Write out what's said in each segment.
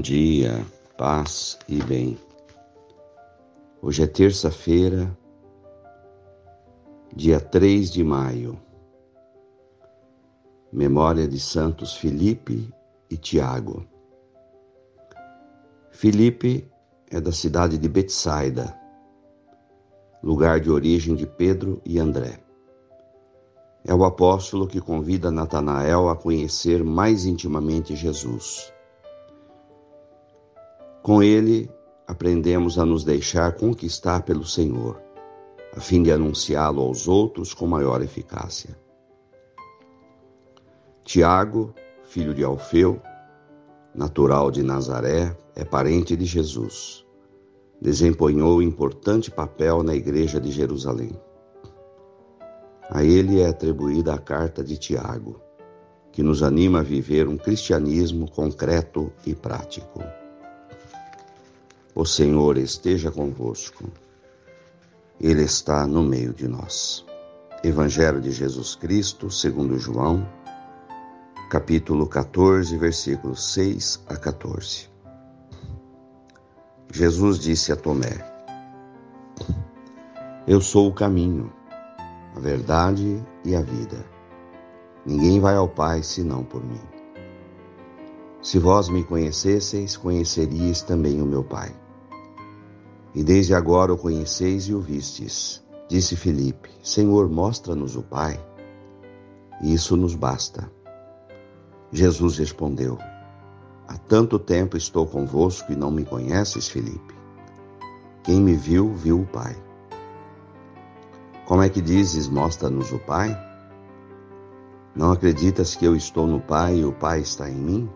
dia, paz e bem. Hoje é terça-feira, dia 3 de maio. Memória de Santos Felipe e Tiago. Felipe é da cidade de Betsaida, lugar de origem de Pedro e André. É o apóstolo que convida Natanael a conhecer mais intimamente Jesus. Com ele, aprendemos a nos deixar conquistar pelo Senhor, a fim de anunciá-lo aos outros com maior eficácia. Tiago, filho de Alfeu, natural de Nazaré, é parente de Jesus. Desempenhou importante papel na Igreja de Jerusalém. A ele é atribuída a carta de Tiago, que nos anima a viver um cristianismo concreto e prático. O Senhor esteja convosco. Ele está no meio de nós. Evangelho de Jesus Cristo, segundo João, capítulo 14, versículos 6 a 14. Jesus disse a Tomé: Eu sou o caminho, a verdade e a vida. Ninguém vai ao Pai senão por mim. Se vós me conhecesseis, conheceríeis também o meu Pai. E desde agora o conheceis e o vistes. Disse Filipe: Senhor, mostra-nos o Pai. E isso nos basta. Jesus respondeu: Há tanto tempo estou convosco e não me conheces, Filipe. Quem me viu, viu o Pai. Como é que dizes, mostra-nos o Pai? Não acreditas que eu estou no Pai e o Pai está em mim?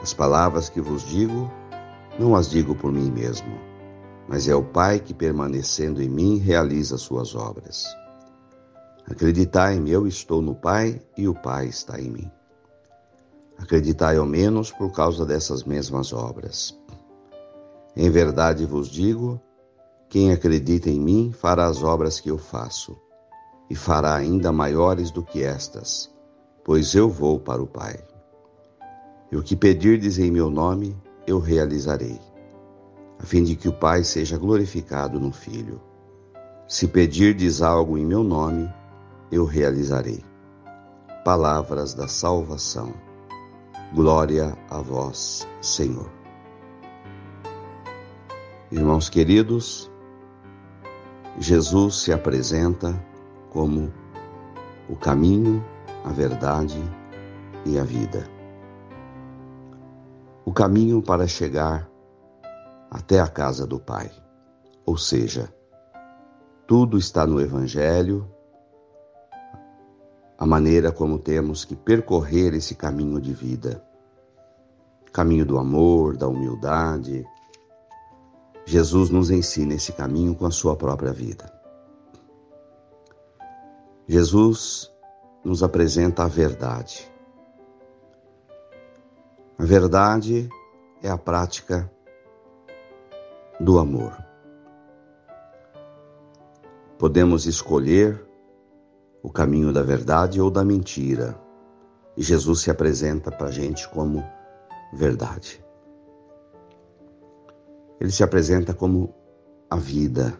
As palavras que vos digo, não as digo por mim mesmo mas é o Pai que, permanecendo em mim, realiza suas obras. Acreditai-me, eu estou no Pai e o Pai está em mim. Acreditai ao menos por causa dessas mesmas obras. Em verdade vos digo: quem acredita em mim fará as obras que eu faço, e fará ainda maiores do que estas, pois eu vou para o Pai. E o que pedirdes em meu nome, eu realizarei a fim de que o Pai seja glorificado no Filho. Se pedirdes algo em meu nome, eu realizarei. Palavras da salvação. Glória a vós, Senhor. Irmãos queridos, Jesus se apresenta como o caminho, a verdade e a vida. O caminho para chegar até a casa do Pai. Ou seja, tudo está no Evangelho, a maneira como temos que percorrer esse caminho de vida caminho do amor, da humildade. Jesus nos ensina esse caminho com a sua própria vida. Jesus nos apresenta a verdade. A verdade é a prática do amor. Podemos escolher o caminho da verdade ou da mentira, e Jesus se apresenta para a gente como verdade. Ele se apresenta como a vida.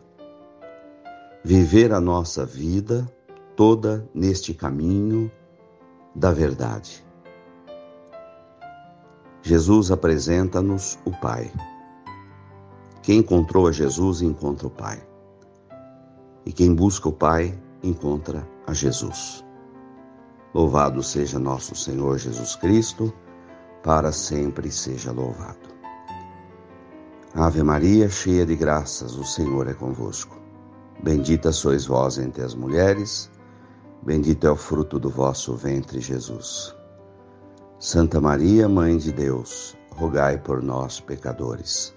Viver a nossa vida toda neste caminho da verdade. Jesus apresenta-nos o Pai. Quem encontrou a Jesus encontra o Pai. E quem busca o Pai encontra a Jesus. Louvado seja nosso Senhor Jesus Cristo, para sempre seja louvado. Ave Maria, cheia de graças, o Senhor é convosco. Bendita sois vós entre as mulheres, bendito é o fruto do vosso ventre, Jesus. Santa Maria, Mãe de Deus, rogai por nós, pecadores